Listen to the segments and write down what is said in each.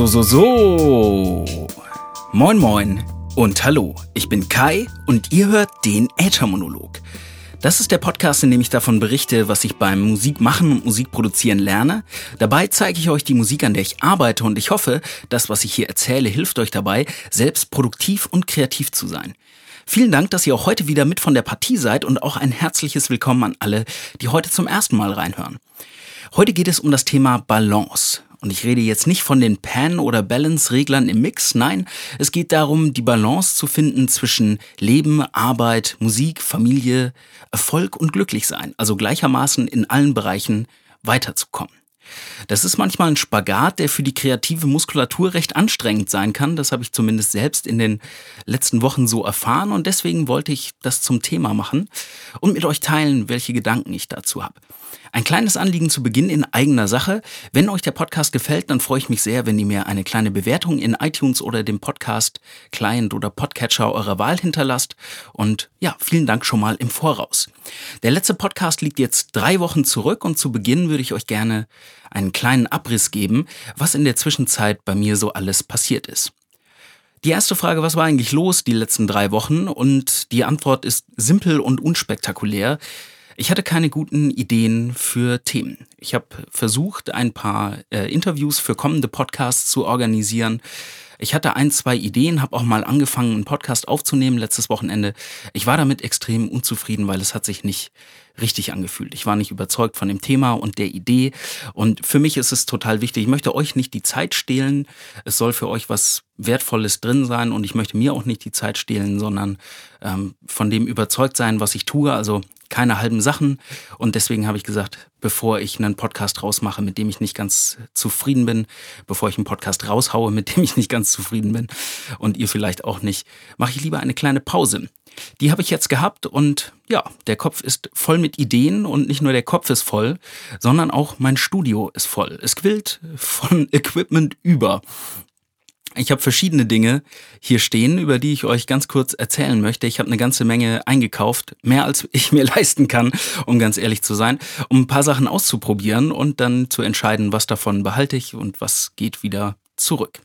So, so, so. Moin, moin und hallo. Ich bin Kai und ihr hört den Äthermonolog. Das ist der Podcast, in dem ich davon berichte, was ich beim Musikmachen und Musikproduzieren lerne. Dabei zeige ich euch die Musik, an der ich arbeite und ich hoffe, das, was ich hier erzähle, hilft euch dabei, selbst produktiv und kreativ zu sein. Vielen Dank, dass ihr auch heute wieder mit von der Partie seid und auch ein herzliches Willkommen an alle, die heute zum ersten Mal reinhören. Heute geht es um das Thema Balance. Und ich rede jetzt nicht von den Pan- oder Balance-Reglern im Mix, nein, es geht darum, die Balance zu finden zwischen Leben, Arbeit, Musik, Familie, Erfolg und Glücklichsein, also gleichermaßen in allen Bereichen weiterzukommen. Das ist manchmal ein Spagat, der für die kreative Muskulatur recht anstrengend sein kann. Das habe ich zumindest selbst in den letzten Wochen so erfahren und deswegen wollte ich das zum Thema machen und mit euch teilen, welche Gedanken ich dazu habe. Ein kleines Anliegen zu Beginn in eigener Sache. Wenn euch der Podcast gefällt, dann freue ich mich sehr, wenn ihr mir eine kleine Bewertung in iTunes oder dem Podcast Client oder Podcatcher eurer Wahl hinterlasst. Und ja, vielen Dank schon mal im Voraus. Der letzte Podcast liegt jetzt drei Wochen zurück und zu Beginn würde ich euch gerne einen kleinen Abriss geben, was in der Zwischenzeit bei mir so alles passiert ist. Die erste Frage, was war eigentlich los die letzten drei Wochen? Und die Antwort ist simpel und unspektakulär. Ich hatte keine guten Ideen für Themen. Ich habe versucht, ein paar äh, Interviews für kommende Podcasts zu organisieren. Ich hatte ein, zwei Ideen, habe auch mal angefangen, einen Podcast aufzunehmen letztes Wochenende. Ich war damit extrem unzufrieden, weil es hat sich nicht richtig angefühlt. Ich war nicht überzeugt von dem Thema und der Idee. Und für mich ist es total wichtig. Ich möchte euch nicht die Zeit stehlen. Es soll für euch was Wertvolles drin sein und ich möchte mir auch nicht die Zeit stehlen, sondern ähm, von dem überzeugt sein, was ich tue. Also keine halben Sachen. Und deswegen habe ich gesagt, bevor ich einen Podcast rausmache, mit dem ich nicht ganz zufrieden bin, bevor ich einen Podcast raushaue, mit dem ich nicht ganz zufrieden bin und ihr vielleicht auch nicht, mache ich lieber eine kleine Pause. Die habe ich jetzt gehabt und ja, der Kopf ist voll mit Ideen und nicht nur der Kopf ist voll, sondern auch mein Studio ist voll. Es quillt von Equipment über. Ich habe verschiedene Dinge hier stehen, über die ich euch ganz kurz erzählen möchte. Ich habe eine ganze Menge eingekauft, mehr als ich mir leisten kann, um ganz ehrlich zu sein, um ein paar Sachen auszuprobieren und dann zu entscheiden, was davon behalte ich und was geht wieder zurück.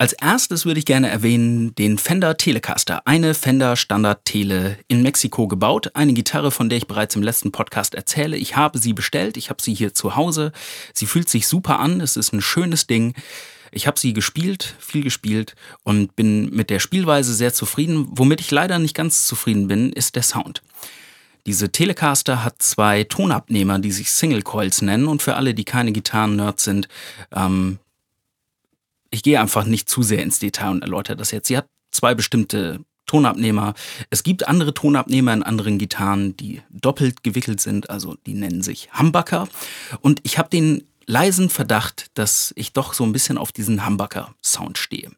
Als erstes würde ich gerne erwähnen den Fender Telecaster, eine Fender Standard Tele in Mexiko gebaut, eine Gitarre, von der ich bereits im letzten Podcast erzähle. Ich habe sie bestellt, ich habe sie hier zu Hause. Sie fühlt sich super an, es ist ein schönes Ding. Ich habe sie gespielt, viel gespielt und bin mit der Spielweise sehr zufrieden. Womit ich leider nicht ganz zufrieden bin, ist der Sound. Diese Telecaster hat zwei Tonabnehmer, die sich Single Coils nennen und für alle, die keine Gitarren-Nerds sind, ähm, ich gehe einfach nicht zu sehr ins Detail und erläutere das jetzt. Sie hat zwei bestimmte Tonabnehmer. Es gibt andere Tonabnehmer in anderen Gitarren, die doppelt gewickelt sind, also die nennen sich Humbucker. Und ich habe den leisen Verdacht, dass ich doch so ein bisschen auf diesen Humbucker-Sound stehe.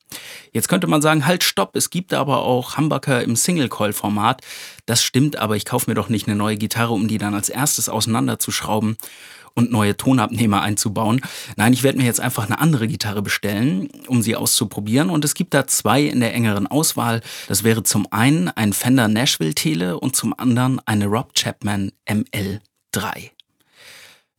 Jetzt könnte man sagen, halt, stopp, es gibt aber auch Humbucker im Single-Coil-Format. Das stimmt, aber ich kaufe mir doch nicht eine neue Gitarre, um die dann als erstes auseinanderzuschrauben und neue Tonabnehmer einzubauen. Nein, ich werde mir jetzt einfach eine andere Gitarre bestellen, um sie auszuprobieren. Und es gibt da zwei in der engeren Auswahl. Das wäre zum einen ein Fender Nashville Tele und zum anderen eine Rob Chapman ML3.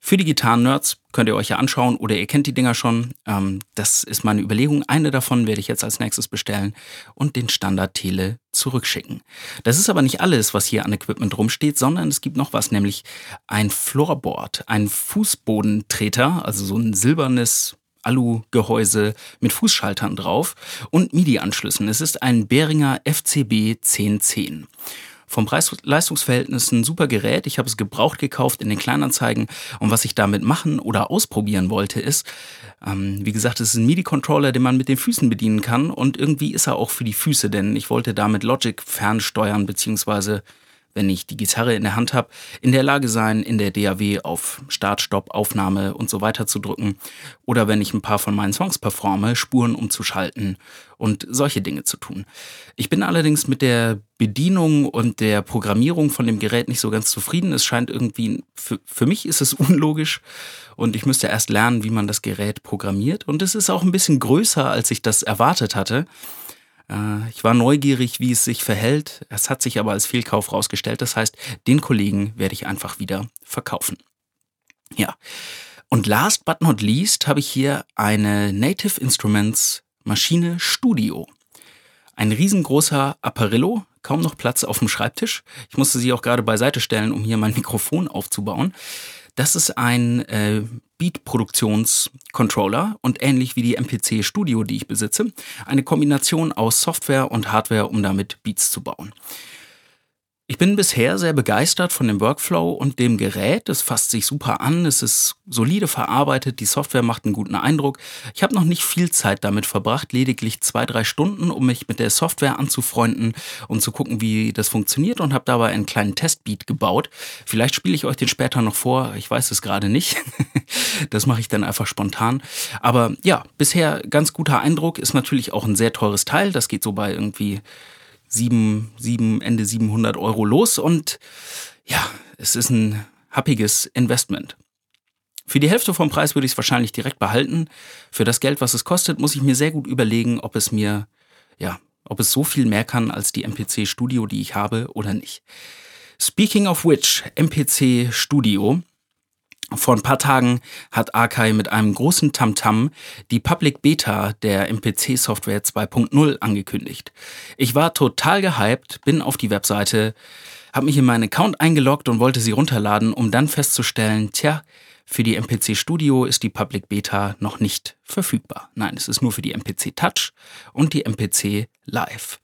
Für die Gitarren-Nerds könnt ihr euch ja anschauen oder ihr kennt die Dinger schon. Ähm, das ist meine Überlegung. Eine davon werde ich jetzt als nächstes bestellen und den Standard-Tele zurückschicken. Das ist aber nicht alles, was hier an Equipment rumsteht, sondern es gibt noch was, nämlich ein Floorboard, ein Fußbodentreter, also so ein silbernes Alu-Gehäuse mit Fußschaltern drauf und MIDI-Anschlüssen. Es ist ein Behringer FCB 1010 vom Preis-Leistungsverhältnis ein super Gerät. Ich habe es gebraucht gekauft in den Kleinanzeigen. Und was ich damit machen oder ausprobieren wollte, ist, ähm, wie gesagt, es ist ein MIDI-Controller, den man mit den Füßen bedienen kann. Und irgendwie ist er auch für die Füße, denn ich wollte damit Logic fernsteuern, beziehungsweise wenn ich die Gitarre in der Hand habe, in der Lage sein, in der DAW auf Start, Stopp, Aufnahme und so weiter zu drücken. Oder wenn ich ein paar von meinen Songs performe, Spuren umzuschalten und solche Dinge zu tun. Ich bin allerdings mit der Bedienung und der Programmierung von dem Gerät nicht so ganz zufrieden. Es scheint irgendwie, für, für mich ist es unlogisch und ich müsste erst lernen, wie man das Gerät programmiert. Und es ist auch ein bisschen größer, als ich das erwartet hatte. Äh, ich war neugierig, wie es sich verhält. Es hat sich aber als Fehlkauf rausgestellt. Das heißt, den Kollegen werde ich einfach wieder verkaufen. Ja. Und last but not least habe ich hier eine Native Instruments Maschine Studio. Ein riesengroßer Apparillo, kaum noch Platz auf dem Schreibtisch. Ich musste sie auch gerade beiseite stellen, um hier mein Mikrofon aufzubauen. Das ist ein äh, Beat-Produktions-Controller und ähnlich wie die MPC Studio, die ich besitze, eine Kombination aus Software und Hardware, um damit Beats zu bauen. Ich bin bisher sehr begeistert von dem Workflow und dem Gerät. Es fasst sich super an, es ist solide verarbeitet, die Software macht einen guten Eindruck. Ich habe noch nicht viel Zeit damit verbracht, lediglich zwei, drei Stunden, um mich mit der Software anzufreunden und zu gucken, wie das funktioniert und habe dabei einen kleinen Testbeat gebaut. Vielleicht spiele ich euch den später noch vor, ich weiß es gerade nicht. das mache ich dann einfach spontan. Aber ja, bisher ganz guter Eindruck, ist natürlich auch ein sehr teures Teil. Das geht so bei irgendwie sieben, sieben, Ende 700 Euro los und ja, es ist ein happiges Investment. Für die Hälfte vom Preis würde ich es wahrscheinlich direkt behalten. Für das Geld, was es kostet, muss ich mir sehr gut überlegen, ob es mir, ja, ob es so viel mehr kann als die MPC Studio, die ich habe oder nicht. Speaking of which, MPC Studio vor ein paar Tagen hat Akai mit einem großen Tamtam -Tam die Public Beta der MPC Software 2.0 angekündigt. Ich war total gehypt, bin auf die Webseite, habe mich in meinen Account eingeloggt und wollte sie runterladen, um dann festzustellen, tja, für die MPC Studio ist die Public Beta noch nicht verfügbar. Nein, es ist nur für die MPC Touch und die MPC Live.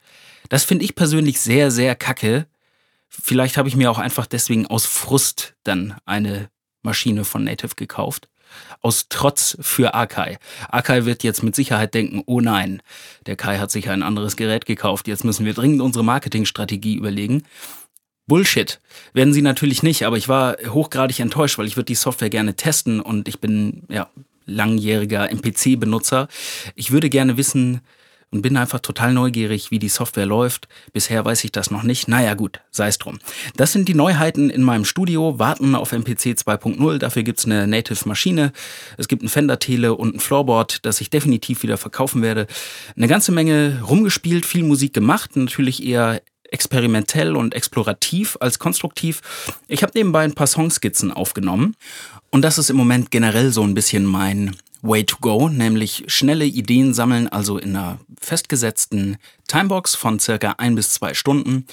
Das finde ich persönlich sehr, sehr kacke. Vielleicht habe ich mir auch einfach deswegen aus Frust dann eine Maschine von Native gekauft. Aus Trotz für Akai. Akai wird jetzt mit Sicherheit denken, oh nein, der Kai hat sich ein anderes Gerät gekauft, jetzt müssen wir dringend unsere Marketingstrategie überlegen. Bullshit. Werden sie natürlich nicht, aber ich war hochgradig enttäuscht, weil ich würde die Software gerne testen und ich bin ja langjähriger MPC-Benutzer. Ich würde gerne wissen, und bin einfach total neugierig, wie die Software läuft. Bisher weiß ich das noch nicht. Naja gut, sei es drum. Das sind die Neuheiten in meinem Studio, warten auf MPC 2.0. Dafür gibt's eine Native-Maschine. Es gibt ein Fender-Tele und ein Floorboard, das ich definitiv wieder verkaufen werde. Eine ganze Menge rumgespielt, viel Musik gemacht, natürlich eher experimentell und explorativ als konstruktiv. Ich habe nebenbei ein paar Songskizzen aufgenommen und das ist im Moment generell so ein bisschen mein Way to go, nämlich schnelle Ideen sammeln, also in einer festgesetzten Timebox von circa ein bis zwei Stunden.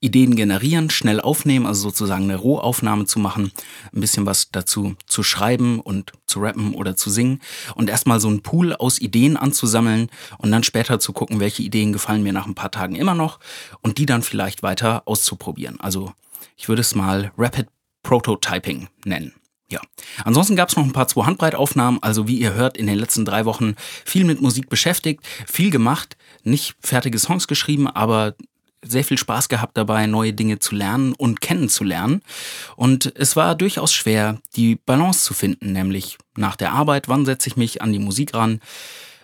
Ideen generieren, schnell aufnehmen, also sozusagen eine Rohaufnahme zu machen, ein bisschen was dazu zu schreiben und zu rappen oder zu singen und erstmal so einen Pool aus Ideen anzusammeln und dann später zu gucken, welche Ideen gefallen mir nach ein paar Tagen immer noch und die dann vielleicht weiter auszuprobieren. Also ich würde es mal Rapid Prototyping nennen. Ja, ansonsten gab es noch ein paar zwei Handbreitaufnahmen. Also wie ihr hört, in den letzten drei Wochen viel mit Musik beschäftigt, viel gemacht, nicht fertige Songs geschrieben, aber sehr viel Spaß gehabt dabei, neue Dinge zu lernen und kennenzulernen. Und es war durchaus schwer, die Balance zu finden, nämlich nach der Arbeit, wann setze ich mich an die Musik ran,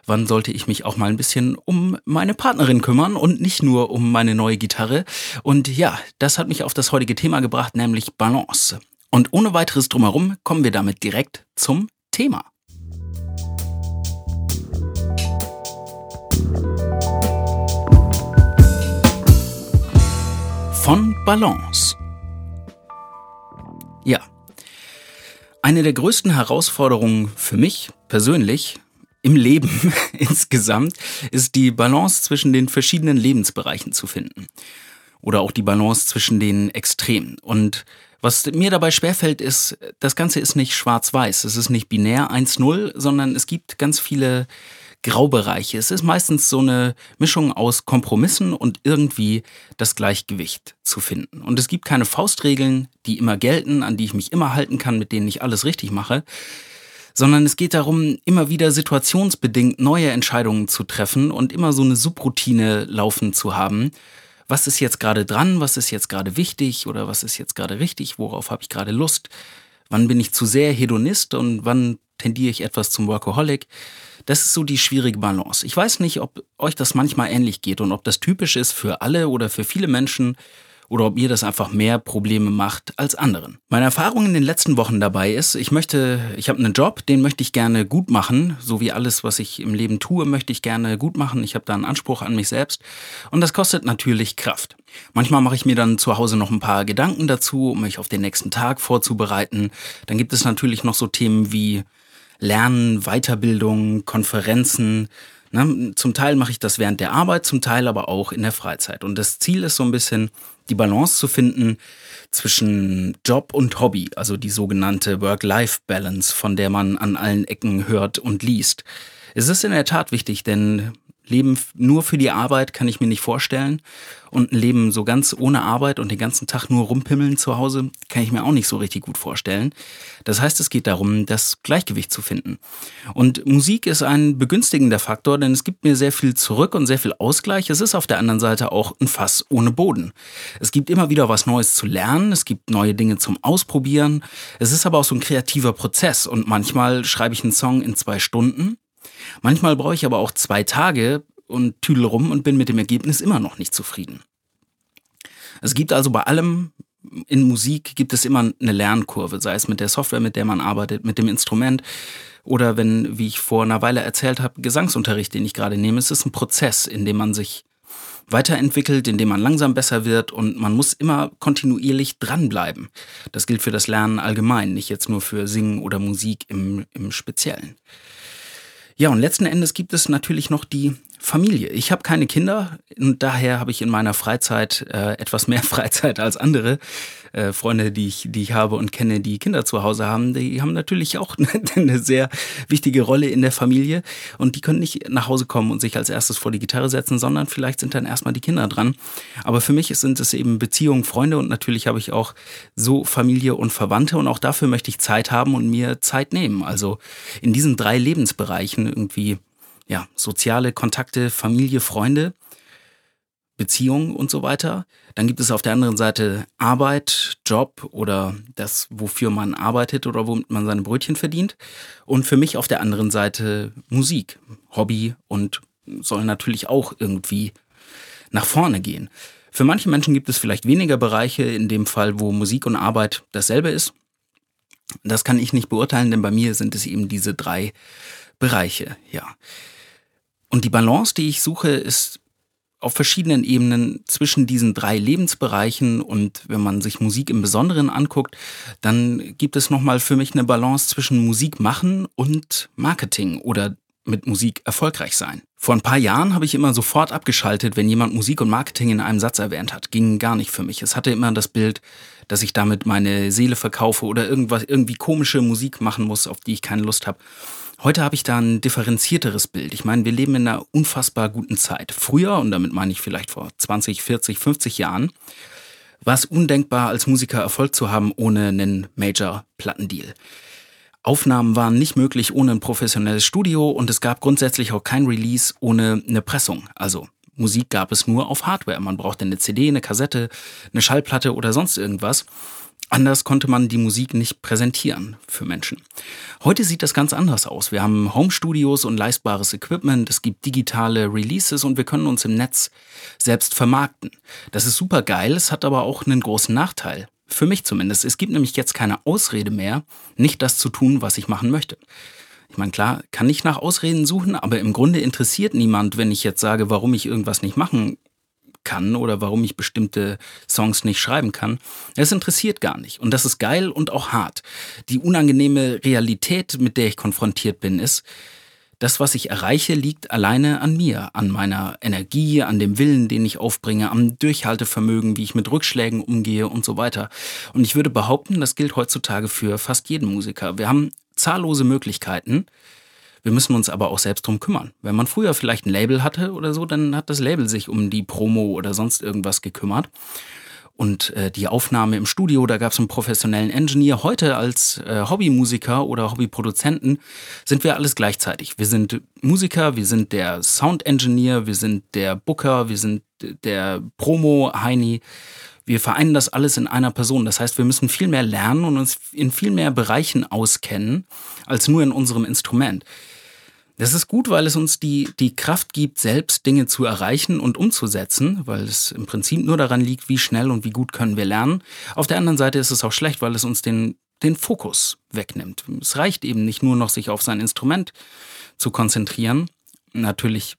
wann sollte ich mich auch mal ein bisschen um meine Partnerin kümmern und nicht nur um meine neue Gitarre. Und ja, das hat mich auf das heutige Thema gebracht, nämlich Balance. Und ohne weiteres drumherum kommen wir damit direkt zum Thema. Von Balance. Ja. Eine der größten Herausforderungen für mich persönlich im Leben insgesamt ist die Balance zwischen den verschiedenen Lebensbereichen zu finden. Oder auch die Balance zwischen den Extremen. Und was mir dabei schwerfällt, ist, das Ganze ist nicht schwarz-weiß. Es ist nicht binär 1-0, sondern es gibt ganz viele Graubereiche. Es ist meistens so eine Mischung aus Kompromissen und irgendwie das Gleichgewicht zu finden. Und es gibt keine Faustregeln, die immer gelten, an die ich mich immer halten kann, mit denen ich alles richtig mache, sondern es geht darum, immer wieder situationsbedingt neue Entscheidungen zu treffen und immer so eine Subroutine laufen zu haben, was ist jetzt gerade dran, was ist jetzt gerade wichtig oder was ist jetzt gerade richtig, worauf habe ich gerade Lust, wann bin ich zu sehr Hedonist und wann tendiere ich etwas zum Workaholic. Das ist so die schwierige Balance. Ich weiß nicht, ob euch das manchmal ähnlich geht und ob das typisch ist für alle oder für viele Menschen oder ob mir das einfach mehr Probleme macht als anderen. Meine Erfahrung in den letzten Wochen dabei ist, ich möchte, ich habe einen Job, den möchte ich gerne gut machen, so wie alles, was ich im Leben tue, möchte ich gerne gut machen. Ich habe da einen Anspruch an mich selbst und das kostet natürlich Kraft. Manchmal mache ich mir dann zu Hause noch ein paar Gedanken dazu, um mich auf den nächsten Tag vorzubereiten. Dann gibt es natürlich noch so Themen wie Lernen, Weiterbildung, Konferenzen, Ne? Zum Teil mache ich das während der Arbeit, zum Teil aber auch in der Freizeit. Und das Ziel ist so ein bisschen, die Balance zu finden zwischen Job und Hobby, also die sogenannte Work-Life-Balance, von der man an allen Ecken hört und liest. Es ist in der Tat wichtig, denn Leben nur für die Arbeit kann ich mir nicht vorstellen. Und ein Leben so ganz ohne Arbeit und den ganzen Tag nur rumpimmeln zu Hause kann ich mir auch nicht so richtig gut vorstellen. Das heißt, es geht darum, das Gleichgewicht zu finden. Und Musik ist ein begünstigender Faktor, denn es gibt mir sehr viel zurück und sehr viel Ausgleich. Es ist auf der anderen Seite auch ein Fass ohne Boden. Es gibt immer wieder was Neues zu lernen. Es gibt neue Dinge zum Ausprobieren. Es ist aber auch so ein kreativer Prozess. Und manchmal schreibe ich einen Song in zwei Stunden. Manchmal brauche ich aber auch zwei Tage und tüdel rum und bin mit dem Ergebnis immer noch nicht zufrieden. Es gibt also bei allem in Musik gibt es immer eine Lernkurve, sei es mit der Software, mit der man arbeitet, mit dem Instrument oder wenn, wie ich vor einer Weile erzählt habe, Gesangsunterricht, den ich gerade nehme. Es ist ein Prozess, in dem man sich weiterentwickelt, in dem man langsam besser wird und man muss immer kontinuierlich dranbleiben. Das gilt für das Lernen allgemein, nicht jetzt nur für Singen oder Musik im, im Speziellen. Ja, und letzten Endes gibt es natürlich noch die Familie. Ich habe keine Kinder und daher habe ich in meiner Freizeit äh, etwas mehr Freizeit als andere äh, Freunde, die ich, die ich habe und kenne, die Kinder zu Hause haben. Die haben natürlich auch eine sehr wichtige Rolle in der Familie und die können nicht nach Hause kommen und sich als erstes vor die Gitarre setzen, sondern vielleicht sind dann erstmal die Kinder dran. Aber für mich sind es eben Beziehungen, Freunde und natürlich habe ich auch so Familie und Verwandte und auch dafür möchte ich Zeit haben und mir Zeit nehmen. Also in diesen drei Lebensbereichen irgendwie ja, soziale Kontakte, Familie, Freunde, Beziehungen und so weiter. Dann gibt es auf der anderen Seite Arbeit, Job oder das, wofür man arbeitet oder womit man seine Brötchen verdient. Und für mich auf der anderen Seite Musik, Hobby und soll natürlich auch irgendwie nach vorne gehen. Für manche Menschen gibt es vielleicht weniger Bereiche, in dem Fall, wo Musik und Arbeit dasselbe ist. Das kann ich nicht beurteilen, denn bei mir sind es eben diese drei Bereiche, ja. Und die Balance, die ich suche, ist auf verschiedenen Ebenen zwischen diesen drei Lebensbereichen und wenn man sich Musik im Besonderen anguckt, dann gibt es nochmal für mich eine Balance zwischen Musik machen und Marketing oder mit Musik erfolgreich sein. Vor ein paar Jahren habe ich immer sofort abgeschaltet, wenn jemand Musik und Marketing in einem Satz erwähnt hat. Ging gar nicht für mich. Es hatte immer das Bild, dass ich damit meine Seele verkaufe oder irgendwas, irgendwie komische Musik machen muss, auf die ich keine Lust habe. Heute habe ich da ein differenzierteres Bild. Ich meine, wir leben in einer unfassbar guten Zeit. Früher, und damit meine ich vielleicht vor 20, 40, 50 Jahren, war es undenkbar, als Musiker Erfolg zu haben ohne einen Major-Plattendeal. Aufnahmen waren nicht möglich ohne ein professionelles Studio und es gab grundsätzlich auch kein Release ohne eine Pressung. Also Musik gab es nur auf Hardware. Man brauchte eine CD, eine Kassette, eine Schallplatte oder sonst irgendwas. Anders konnte man die Musik nicht präsentieren für Menschen. Heute sieht das ganz anders aus. Wir haben Home-Studios und leistbares Equipment, es gibt digitale Releases und wir können uns im Netz selbst vermarkten. Das ist super geil, es hat aber auch einen großen Nachteil. Für mich zumindest. Es gibt nämlich jetzt keine Ausrede mehr, nicht das zu tun, was ich machen möchte. Ich meine, klar, kann ich nach Ausreden suchen, aber im Grunde interessiert niemand, wenn ich jetzt sage, warum ich irgendwas nicht machen kann oder warum ich bestimmte Songs nicht schreiben kann. Es interessiert gar nicht. Und das ist geil und auch hart. Die unangenehme Realität, mit der ich konfrontiert bin, ist, das, was ich erreiche, liegt alleine an mir, an meiner Energie, an dem Willen, den ich aufbringe, am Durchhaltevermögen, wie ich mit Rückschlägen umgehe und so weiter. Und ich würde behaupten, das gilt heutzutage für fast jeden Musiker. Wir haben zahllose Möglichkeiten, wir müssen uns aber auch selbst drum kümmern. Wenn man früher vielleicht ein Label hatte oder so, dann hat das Label sich um die Promo oder sonst irgendwas gekümmert. Und äh, die Aufnahme im Studio, da gab es einen professionellen Engineer. Heute als äh, Hobbymusiker oder Hobbyproduzenten sind wir alles gleichzeitig. Wir sind Musiker, wir sind der Sound Engineer, wir sind der Booker, wir sind der Promo-Heini. Wir vereinen das alles in einer Person. Das heißt, wir müssen viel mehr lernen und uns in viel mehr Bereichen auskennen als nur in unserem Instrument. Das ist gut, weil es uns die, die Kraft gibt, selbst Dinge zu erreichen und umzusetzen, weil es im Prinzip nur daran liegt, wie schnell und wie gut können wir lernen. Auf der anderen Seite ist es auch schlecht, weil es uns den, den Fokus wegnimmt. Es reicht eben nicht nur noch, sich auf sein Instrument zu konzentrieren. Natürlich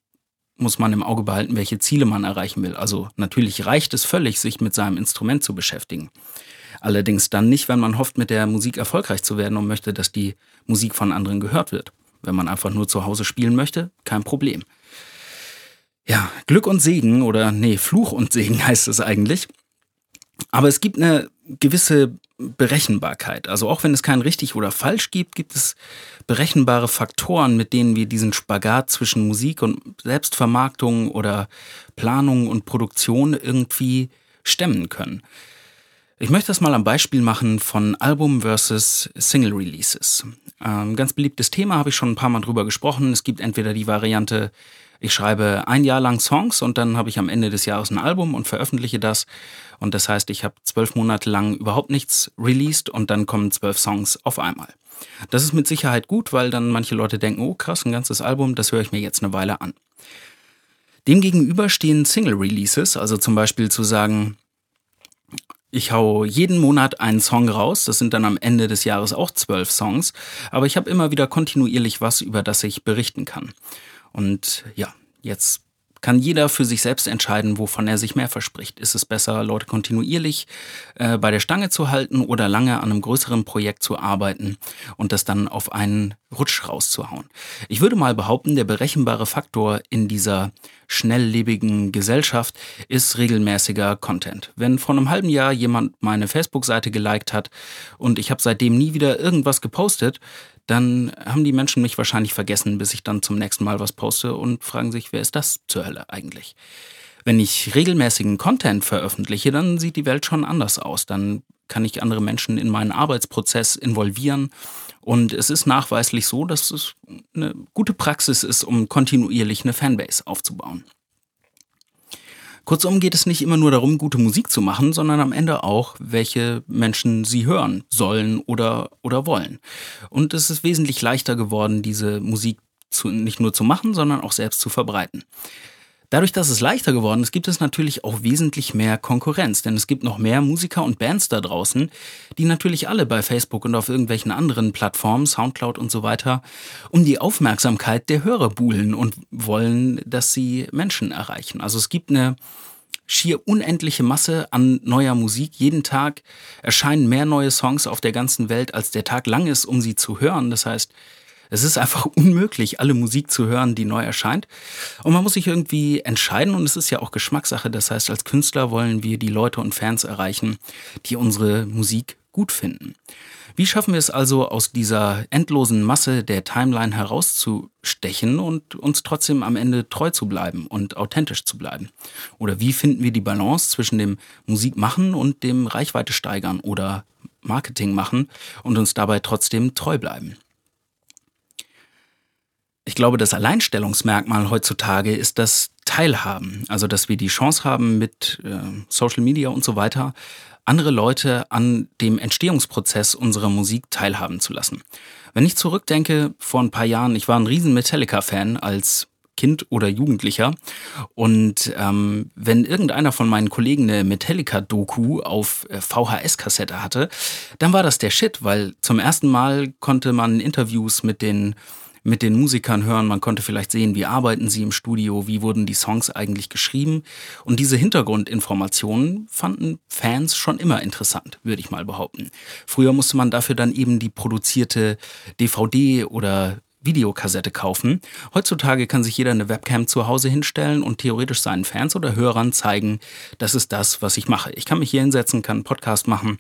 muss man im Auge behalten, welche Ziele man erreichen will. Also natürlich reicht es völlig, sich mit seinem Instrument zu beschäftigen. Allerdings dann nicht, wenn man hofft, mit der Musik erfolgreich zu werden und möchte, dass die Musik von anderen gehört wird. Wenn man einfach nur zu Hause spielen möchte, kein Problem. Ja, Glück und Segen oder nee, Fluch und Segen heißt es eigentlich. Aber es gibt eine gewisse Berechenbarkeit. Also auch wenn es kein richtig oder falsch gibt, gibt es berechenbare Faktoren, mit denen wir diesen Spagat zwischen Musik und Selbstvermarktung oder Planung und Produktion irgendwie stemmen können. Ich möchte das mal am Beispiel machen von Album versus Single Releases. Ähm, ganz beliebtes Thema, habe ich schon ein paar Mal drüber gesprochen. Es gibt entweder die Variante, ich schreibe ein Jahr lang Songs und dann habe ich am Ende des Jahres ein Album und veröffentliche das. Und das heißt, ich habe zwölf Monate lang überhaupt nichts released und dann kommen zwölf Songs auf einmal. Das ist mit Sicherheit gut, weil dann manche Leute denken, oh krass, ein ganzes Album, das höre ich mir jetzt eine Weile an. Demgegenüber stehen Single Releases, also zum Beispiel zu sagen, ich hau jeden Monat einen Song raus. Das sind dann am Ende des Jahres auch zwölf Songs. Aber ich habe immer wieder kontinuierlich was, über das ich berichten kann. Und ja, jetzt kann jeder für sich selbst entscheiden, wovon er sich mehr verspricht. Ist es besser, Leute kontinuierlich äh, bei der Stange zu halten oder lange an einem größeren Projekt zu arbeiten und das dann auf einen Rutsch rauszuhauen? Ich würde mal behaupten, der berechenbare Faktor in dieser schnelllebigen Gesellschaft ist regelmäßiger Content. Wenn vor einem halben Jahr jemand meine Facebook-Seite geliked hat und ich habe seitdem nie wieder irgendwas gepostet, dann haben die Menschen mich wahrscheinlich vergessen, bis ich dann zum nächsten Mal was poste und fragen sich, wer ist das zur Hölle eigentlich? Wenn ich regelmäßigen Content veröffentliche, dann sieht die Welt schon anders aus. Dann kann ich andere Menschen in meinen Arbeitsprozess involvieren. Und es ist nachweislich so, dass es eine gute Praxis ist, um kontinuierlich eine Fanbase aufzubauen. Kurzum geht es nicht immer nur darum, gute Musik zu machen, sondern am Ende auch, welche Menschen sie hören sollen oder, oder wollen. Und es ist wesentlich leichter geworden, diese Musik zu, nicht nur zu machen, sondern auch selbst zu verbreiten. Dadurch, dass es leichter geworden ist, gibt es natürlich auch wesentlich mehr Konkurrenz, denn es gibt noch mehr Musiker und Bands da draußen, die natürlich alle bei Facebook und auf irgendwelchen anderen Plattformen, Soundcloud und so weiter, um die Aufmerksamkeit der Hörer buhlen und wollen, dass sie Menschen erreichen. Also es gibt eine schier unendliche Masse an neuer Musik. Jeden Tag erscheinen mehr neue Songs auf der ganzen Welt, als der Tag lang ist, um sie zu hören. Das heißt, es ist einfach unmöglich, alle Musik zu hören, die neu erscheint. Und man muss sich irgendwie entscheiden und es ist ja auch Geschmackssache. Das heißt, als Künstler wollen wir die Leute und Fans erreichen, die unsere Musik gut finden. Wie schaffen wir es also, aus dieser endlosen Masse der Timeline herauszustechen und uns trotzdem am Ende treu zu bleiben und authentisch zu bleiben? Oder wie finden wir die Balance zwischen dem Musikmachen und dem Reichweite steigern oder Marketing machen und uns dabei trotzdem treu bleiben? Ich glaube, das Alleinstellungsmerkmal heutzutage ist das Teilhaben. Also, dass wir die Chance haben, mit äh, Social Media und so weiter andere Leute an dem Entstehungsprozess unserer Musik teilhaben zu lassen. Wenn ich zurückdenke, vor ein paar Jahren, ich war ein riesen Metallica-Fan als Kind oder Jugendlicher. Und ähm, wenn irgendeiner von meinen Kollegen eine Metallica-Doku auf äh, VHS-Kassette hatte, dann war das der Shit, weil zum ersten Mal konnte man Interviews mit den mit den Musikern hören. Man konnte vielleicht sehen, wie arbeiten sie im Studio, wie wurden die Songs eigentlich geschrieben. Und diese Hintergrundinformationen fanden Fans schon immer interessant, würde ich mal behaupten. Früher musste man dafür dann eben die produzierte DVD oder Videokassette kaufen. Heutzutage kann sich jeder eine Webcam zu Hause hinstellen und theoretisch seinen Fans oder Hörern zeigen, das ist das, was ich mache. Ich kann mich hier hinsetzen, kann einen Podcast machen,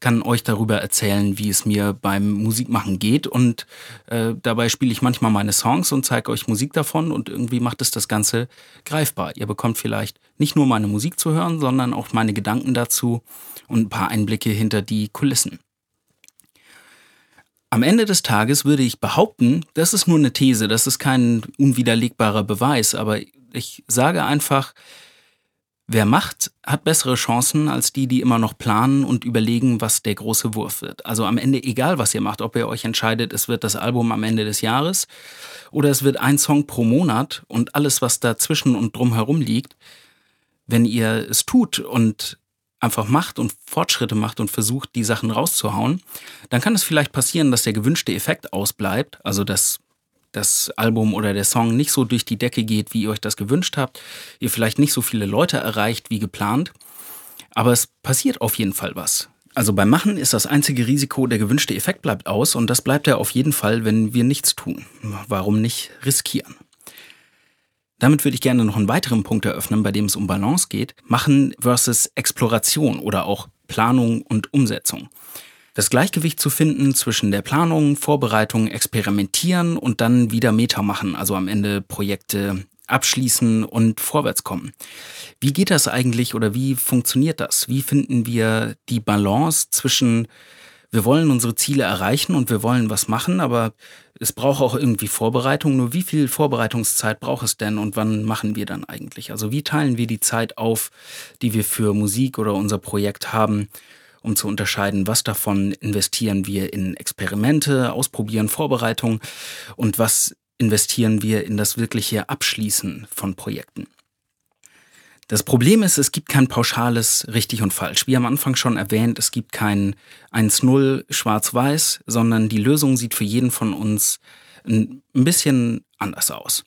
kann euch darüber erzählen, wie es mir beim Musikmachen geht und äh, dabei spiele ich manchmal meine Songs und zeige euch Musik davon und irgendwie macht es das Ganze greifbar. Ihr bekommt vielleicht nicht nur meine Musik zu hören, sondern auch meine Gedanken dazu und ein paar Einblicke hinter die Kulissen. Am Ende des Tages würde ich behaupten, das ist nur eine These, das ist kein unwiderlegbarer Beweis, aber ich sage einfach, Wer macht, hat bessere Chancen als die, die immer noch planen und überlegen, was der große Wurf wird. Also am Ende, egal was ihr macht, ob ihr euch entscheidet, es wird das Album am Ende des Jahres oder es wird ein Song pro Monat und alles, was dazwischen und drumherum liegt, wenn ihr es tut und einfach macht und Fortschritte macht und versucht, die Sachen rauszuhauen, dann kann es vielleicht passieren, dass der gewünschte Effekt ausbleibt, also dass das Album oder der Song nicht so durch die Decke geht, wie ihr euch das gewünscht habt, ihr vielleicht nicht so viele Leute erreicht wie geplant, aber es passiert auf jeden Fall was. Also beim Machen ist das einzige Risiko, der gewünschte Effekt bleibt aus und das bleibt ja auf jeden Fall, wenn wir nichts tun. Warum nicht riskieren? Damit würde ich gerne noch einen weiteren Punkt eröffnen, bei dem es um Balance geht. Machen versus Exploration oder auch Planung und Umsetzung das Gleichgewicht zu finden zwischen der Planung, Vorbereitung, Experimentieren und dann wieder Meta machen, also am Ende Projekte abschließen und vorwärts kommen. Wie geht das eigentlich oder wie funktioniert das? Wie finden wir die Balance zwischen wir wollen unsere Ziele erreichen und wir wollen was machen, aber es braucht auch irgendwie Vorbereitung. Nur wie viel Vorbereitungszeit braucht es denn und wann machen wir dann eigentlich? Also wie teilen wir die Zeit auf, die wir für Musik oder unser Projekt haben um zu unterscheiden, was davon investieren wir in Experimente, Ausprobieren, Vorbereitung und was investieren wir in das wirkliche Abschließen von Projekten. Das Problem ist, es gibt kein pauschales richtig und falsch. Wie am Anfang schon erwähnt, es gibt kein 1-0 schwarz-weiß, sondern die Lösung sieht für jeden von uns ein bisschen anders aus.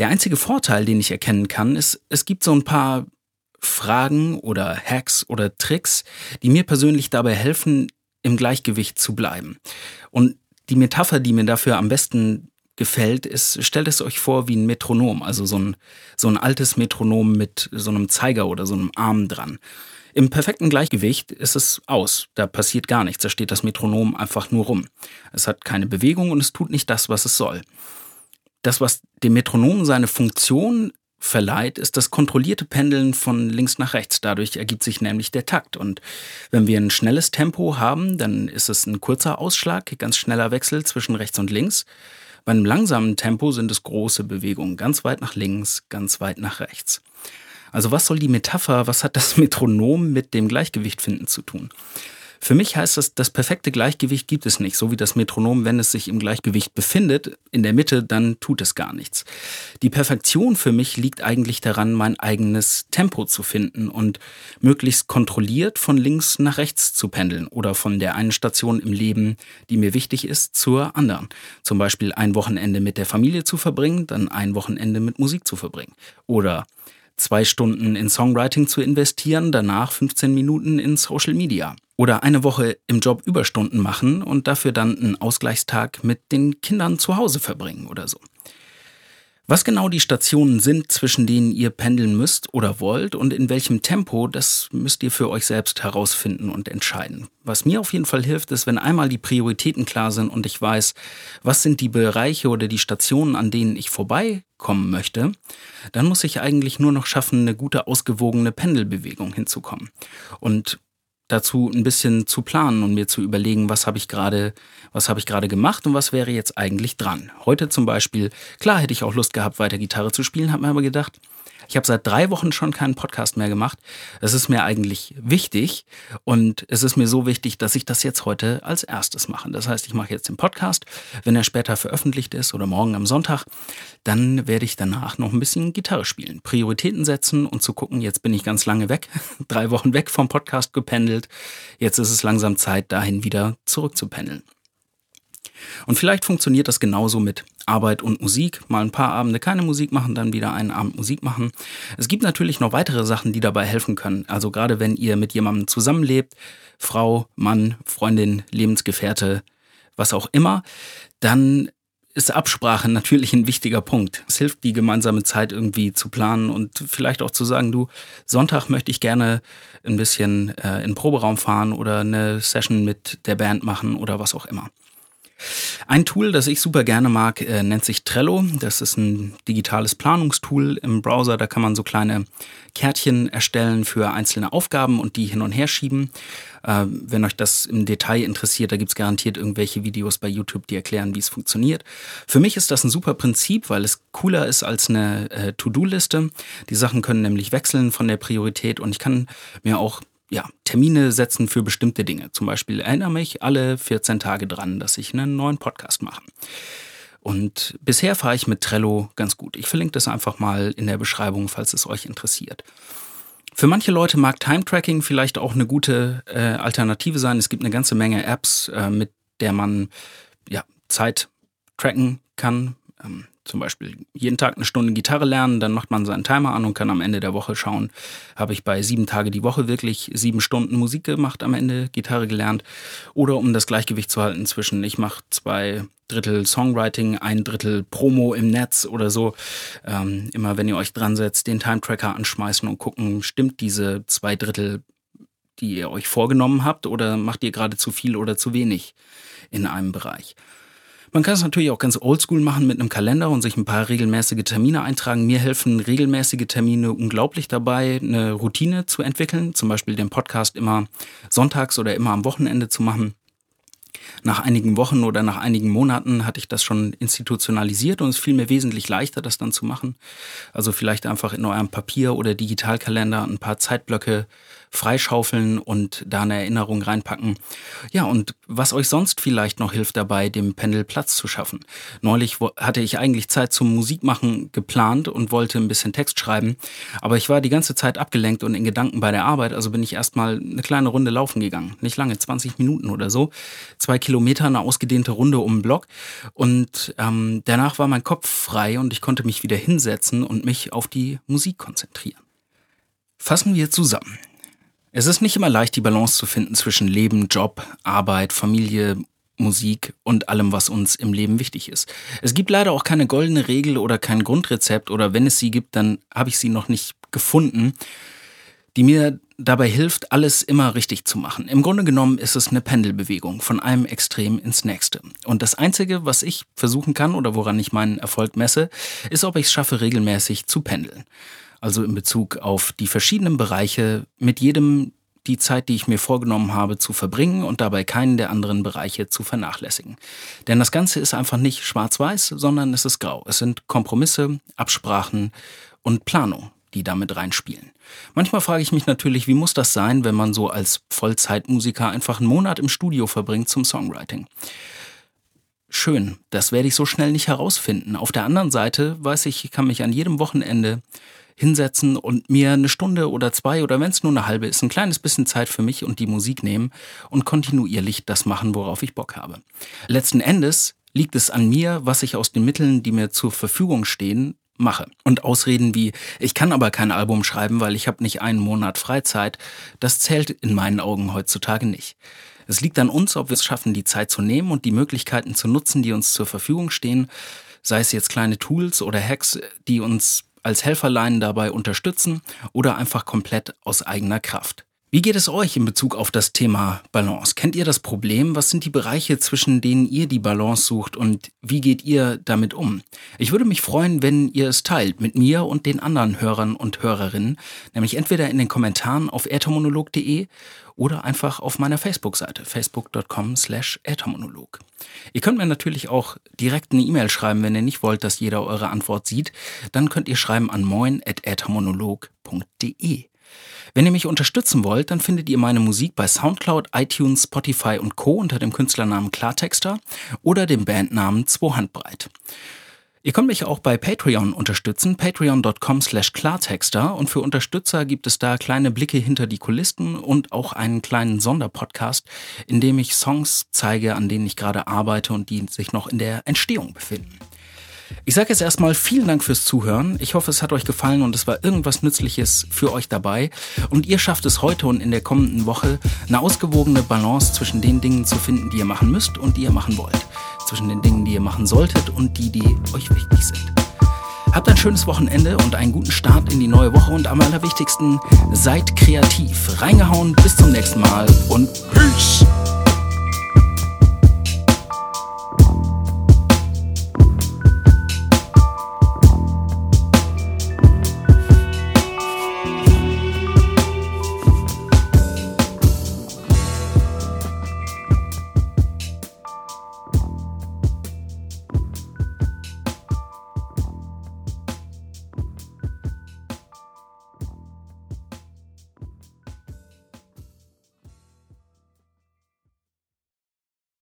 Der einzige Vorteil, den ich erkennen kann, ist, es gibt so ein paar Fragen oder Hacks oder Tricks, die mir persönlich dabei helfen, im Gleichgewicht zu bleiben. Und die Metapher, die mir dafür am besten gefällt, ist, stellt es euch vor wie ein Metronom, also so ein, so ein altes Metronom mit so einem Zeiger oder so einem Arm dran. Im perfekten Gleichgewicht ist es aus, da passiert gar nichts, da steht das Metronom einfach nur rum. Es hat keine Bewegung und es tut nicht das, was es soll. Das, was dem Metronom seine Funktion verleiht, ist das kontrollierte Pendeln von links nach rechts. Dadurch ergibt sich nämlich der Takt. Und wenn wir ein schnelles Tempo haben, dann ist es ein kurzer Ausschlag, ganz schneller Wechsel zwischen rechts und links. Bei einem langsamen Tempo sind es große Bewegungen, ganz weit nach links, ganz weit nach rechts. Also was soll die Metapher, was hat das Metronom mit dem Gleichgewicht finden zu tun? Für mich heißt das, das perfekte Gleichgewicht gibt es nicht. So wie das Metronom, wenn es sich im Gleichgewicht befindet, in der Mitte, dann tut es gar nichts. Die Perfektion für mich liegt eigentlich daran, mein eigenes Tempo zu finden und möglichst kontrolliert von links nach rechts zu pendeln oder von der einen Station im Leben, die mir wichtig ist, zur anderen. Zum Beispiel ein Wochenende mit der Familie zu verbringen, dann ein Wochenende mit Musik zu verbringen. Oder zwei Stunden in Songwriting zu investieren, danach 15 Minuten in Social Media. Oder eine Woche im Job Überstunden machen und dafür dann einen Ausgleichstag mit den Kindern zu Hause verbringen oder so. Was genau die Stationen sind, zwischen denen ihr pendeln müsst oder wollt und in welchem Tempo, das müsst ihr für euch selbst herausfinden und entscheiden. Was mir auf jeden Fall hilft, ist, wenn einmal die Prioritäten klar sind und ich weiß, was sind die Bereiche oder die Stationen, an denen ich vorbeikommen möchte, dann muss ich eigentlich nur noch schaffen, eine gute ausgewogene Pendelbewegung hinzukommen. Und dazu ein bisschen zu planen und mir zu überlegen, was habe ich gerade, was habe ich gerade gemacht und was wäre jetzt eigentlich dran. Heute zum Beispiel, klar hätte ich auch Lust gehabt, weiter Gitarre zu spielen, habe mir aber gedacht, ich habe seit drei Wochen schon keinen Podcast mehr gemacht. Es ist mir eigentlich wichtig und es ist mir so wichtig, dass ich das jetzt heute als erstes mache. Das heißt, ich mache jetzt den Podcast. Wenn er später veröffentlicht ist oder morgen am Sonntag, dann werde ich danach noch ein bisschen Gitarre spielen, Prioritäten setzen und zu gucken, jetzt bin ich ganz lange weg, drei Wochen weg vom Podcast gependelt. Jetzt ist es langsam Zeit, dahin wieder zurückzupendeln. Und vielleicht funktioniert das genauso mit Arbeit und Musik. Mal ein paar Abende keine Musik machen, dann wieder einen Abend Musik machen. Es gibt natürlich noch weitere Sachen, die dabei helfen können. Also gerade wenn ihr mit jemandem zusammenlebt, Frau, Mann, Freundin, Lebensgefährte, was auch immer, dann ist Absprache natürlich ein wichtiger Punkt. Es hilft, die gemeinsame Zeit irgendwie zu planen und vielleicht auch zu sagen, du, Sonntag möchte ich gerne ein bisschen äh, in den Proberaum fahren oder eine Session mit der Band machen oder was auch immer. Ein Tool, das ich super gerne mag, äh, nennt sich Trello. Das ist ein digitales Planungstool im Browser. Da kann man so kleine Kärtchen erstellen für einzelne Aufgaben und die hin und her schieben. Äh, wenn euch das im Detail interessiert, da gibt's garantiert irgendwelche Videos bei YouTube, die erklären, wie es funktioniert. Für mich ist das ein super Prinzip, weil es cooler ist als eine äh, To-Do-Liste. Die Sachen können nämlich wechseln von der Priorität und ich kann mir auch ja, Termine setzen für bestimmte Dinge. Zum Beispiel erinnere mich alle 14 Tage dran, dass ich einen neuen Podcast mache. Und bisher fahre ich mit Trello ganz gut. Ich verlinke das einfach mal in der Beschreibung, falls es euch interessiert. Für manche Leute mag Time Tracking vielleicht auch eine gute äh, Alternative sein. Es gibt eine ganze Menge Apps, äh, mit der man ja, Zeit tracken kann. Ähm, zum Beispiel jeden Tag eine Stunde Gitarre lernen, dann macht man seinen Timer an und kann am Ende der Woche schauen, habe ich bei sieben Tage die Woche wirklich sieben Stunden Musik gemacht am Ende, Gitarre gelernt. Oder um das Gleichgewicht zu halten zwischen, ich mache zwei Drittel Songwriting, ein Drittel Promo im Netz oder so. Ähm, immer wenn ihr euch dran setzt, den Time Tracker anschmeißen und gucken, stimmt diese zwei Drittel, die ihr euch vorgenommen habt, oder macht ihr gerade zu viel oder zu wenig in einem Bereich? Man kann es natürlich auch ganz oldschool machen mit einem Kalender und sich ein paar regelmäßige Termine eintragen. Mir helfen regelmäßige Termine unglaublich dabei, eine Routine zu entwickeln. Zum Beispiel den Podcast immer sonntags oder immer am Wochenende zu machen. Nach einigen Wochen oder nach einigen Monaten hatte ich das schon institutionalisiert und es fiel mir wesentlich leichter, das dann zu machen. Also vielleicht einfach in eurem Papier- oder Digitalkalender ein paar Zeitblöcke freischaufeln und da eine Erinnerung reinpacken. Ja, und was euch sonst vielleicht noch hilft dabei, dem Pendel Platz zu schaffen. Neulich hatte ich eigentlich Zeit zum Musikmachen geplant und wollte ein bisschen Text schreiben, aber ich war die ganze Zeit abgelenkt und in Gedanken bei der Arbeit, also bin ich erstmal eine kleine Runde laufen gegangen. Nicht lange, 20 Minuten oder so. Zwei Kilometer, eine ausgedehnte Runde um den Block und ähm, danach war mein Kopf frei und ich konnte mich wieder hinsetzen und mich auf die Musik konzentrieren. Fassen wir zusammen. Es ist nicht immer leicht, die Balance zu finden zwischen Leben, Job, Arbeit, Familie, Musik und allem, was uns im Leben wichtig ist. Es gibt leider auch keine goldene Regel oder kein Grundrezept oder wenn es sie gibt, dann habe ich sie noch nicht gefunden, die mir dabei hilft, alles immer richtig zu machen. Im Grunde genommen ist es eine Pendelbewegung von einem Extrem ins nächste. Und das Einzige, was ich versuchen kann oder woran ich meinen Erfolg messe, ist, ob ich es schaffe, regelmäßig zu pendeln also in Bezug auf die verschiedenen Bereiche, mit jedem die Zeit, die ich mir vorgenommen habe, zu verbringen und dabei keinen der anderen Bereiche zu vernachlässigen. Denn das Ganze ist einfach nicht schwarz-weiß, sondern es ist grau. Es sind Kompromisse, Absprachen und Planung, die damit reinspielen. Manchmal frage ich mich natürlich, wie muss das sein, wenn man so als Vollzeitmusiker einfach einen Monat im Studio verbringt zum Songwriting? Schön, das werde ich so schnell nicht herausfinden. Auf der anderen Seite weiß ich, ich kann mich an jedem Wochenende hinsetzen und mir eine Stunde oder zwei oder wenn es nur eine halbe ist, ein kleines bisschen Zeit für mich und die Musik nehmen und kontinuierlich das machen, worauf ich Bock habe. Letzten Endes liegt es an mir, was ich aus den Mitteln, die mir zur Verfügung stehen, mache. Und Ausreden wie, ich kann aber kein Album schreiben, weil ich habe nicht einen Monat Freizeit, das zählt in meinen Augen heutzutage nicht. Es liegt an uns, ob wir es schaffen, die Zeit zu nehmen und die Möglichkeiten zu nutzen, die uns zur Verfügung stehen, sei es jetzt kleine Tools oder Hacks, die uns als Helferlein dabei unterstützen oder einfach komplett aus eigener Kraft. Wie geht es euch in Bezug auf das Thema Balance? Kennt ihr das Problem? Was sind die Bereiche, zwischen denen ihr die Balance sucht und wie geht ihr damit um? Ich würde mich freuen, wenn ihr es teilt mit mir und den anderen Hörern und Hörerinnen, nämlich entweder in den Kommentaren auf ertomonolog.de oder einfach auf meiner Facebook-Seite facebook.com slash ertomonolog. Ihr könnt mir natürlich auch direkt eine E-Mail schreiben, wenn ihr nicht wollt, dass jeder eure Antwort sieht. Dann könnt ihr schreiben an moin.ertomonolog.de. Wenn ihr mich unterstützen wollt, dann findet ihr meine Musik bei Soundcloud, iTunes, Spotify und Co. unter dem Künstlernamen Klartexter oder dem Bandnamen Zwohandbreit. Ihr könnt mich auch bei Patreon unterstützen, patreon.com slash Klartexter und für Unterstützer gibt es da kleine Blicke hinter die Kulissen und auch einen kleinen Sonderpodcast, in dem ich Songs zeige, an denen ich gerade arbeite und die sich noch in der Entstehung befinden. Ich sage jetzt erstmal vielen Dank fürs Zuhören. Ich hoffe, es hat euch gefallen und es war irgendwas Nützliches für euch dabei. Und ihr schafft es heute und in der kommenden Woche, eine ausgewogene Balance zwischen den Dingen zu finden, die ihr machen müsst und die ihr machen wollt. Zwischen den Dingen, die ihr machen solltet und die, die euch wichtig sind. Habt ein schönes Wochenende und einen guten Start in die neue Woche und am allerwichtigsten, seid kreativ. Reingehauen, bis zum nächsten Mal und Peace!